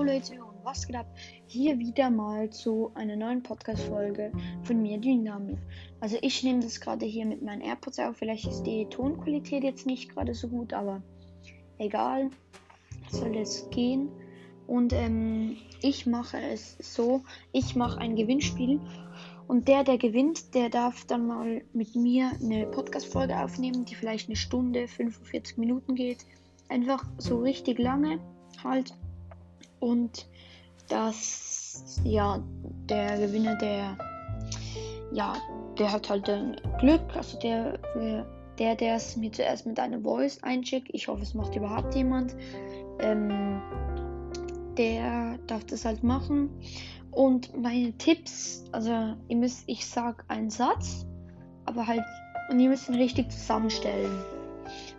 Leute und was geht ab? Hier wieder mal zu einer neuen Podcast-Folge von mir, Dynamik. Also ich nehme das gerade hier mit meinen AirPods auf. Vielleicht ist die Tonqualität jetzt nicht gerade so gut, aber egal. Soll es gehen. Und ähm, ich mache es so, ich mache ein Gewinnspiel und der, der gewinnt, der darf dann mal mit mir eine Podcast-Folge aufnehmen, die vielleicht eine Stunde, 45 Minuten geht. Einfach so richtig lange halt. Und das, ja, der Gewinner, der, ja, der hat halt ein Glück. Also der, der, der es mir zuerst mit einer Voice einschickt, ich hoffe, es macht überhaupt jemand, ähm, der darf das halt machen. Und meine Tipps, also ihr müsst, ich sag einen Satz, aber halt, und ihr müsst ihn richtig zusammenstellen.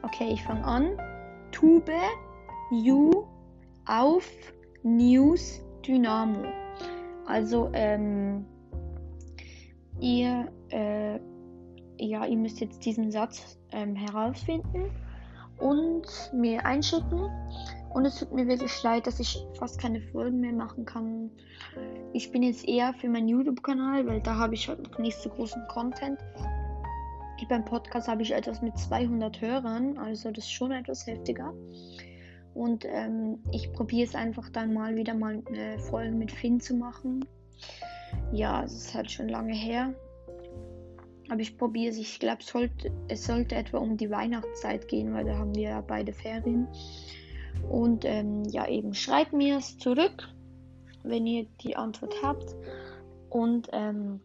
Okay, ich fange an. Tube, New, auf, News, Dynamo. Also, ähm, ihr, äh, ja, ihr müsst jetzt diesen Satz ähm, herausfinden und mir einschicken. Und es tut mir wirklich leid, dass ich fast keine Folgen mehr machen kann. Ich bin jetzt eher für meinen YouTube-Kanal, weil da habe ich halt noch nicht so großen Content. Beim Podcast habe ich etwas mit 200 Hörern, also das ist schon etwas heftiger. Und ähm, ich probiere es einfach dann mal wieder mal eine Folge mit Finn zu machen. Ja, es ist halt schon lange her. Aber ich probiere es. Ich glaube, es sollte, es sollte etwa um die Weihnachtszeit gehen, weil da haben wir ja beide Ferien. Und ähm, ja, eben schreibt mir es zurück, wenn ihr die Antwort habt. Und ähm,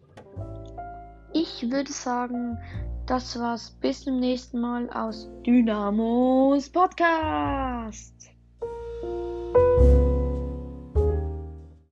ich würde sagen, das war's. Bis zum nächsten Mal aus Dynamos Podcast.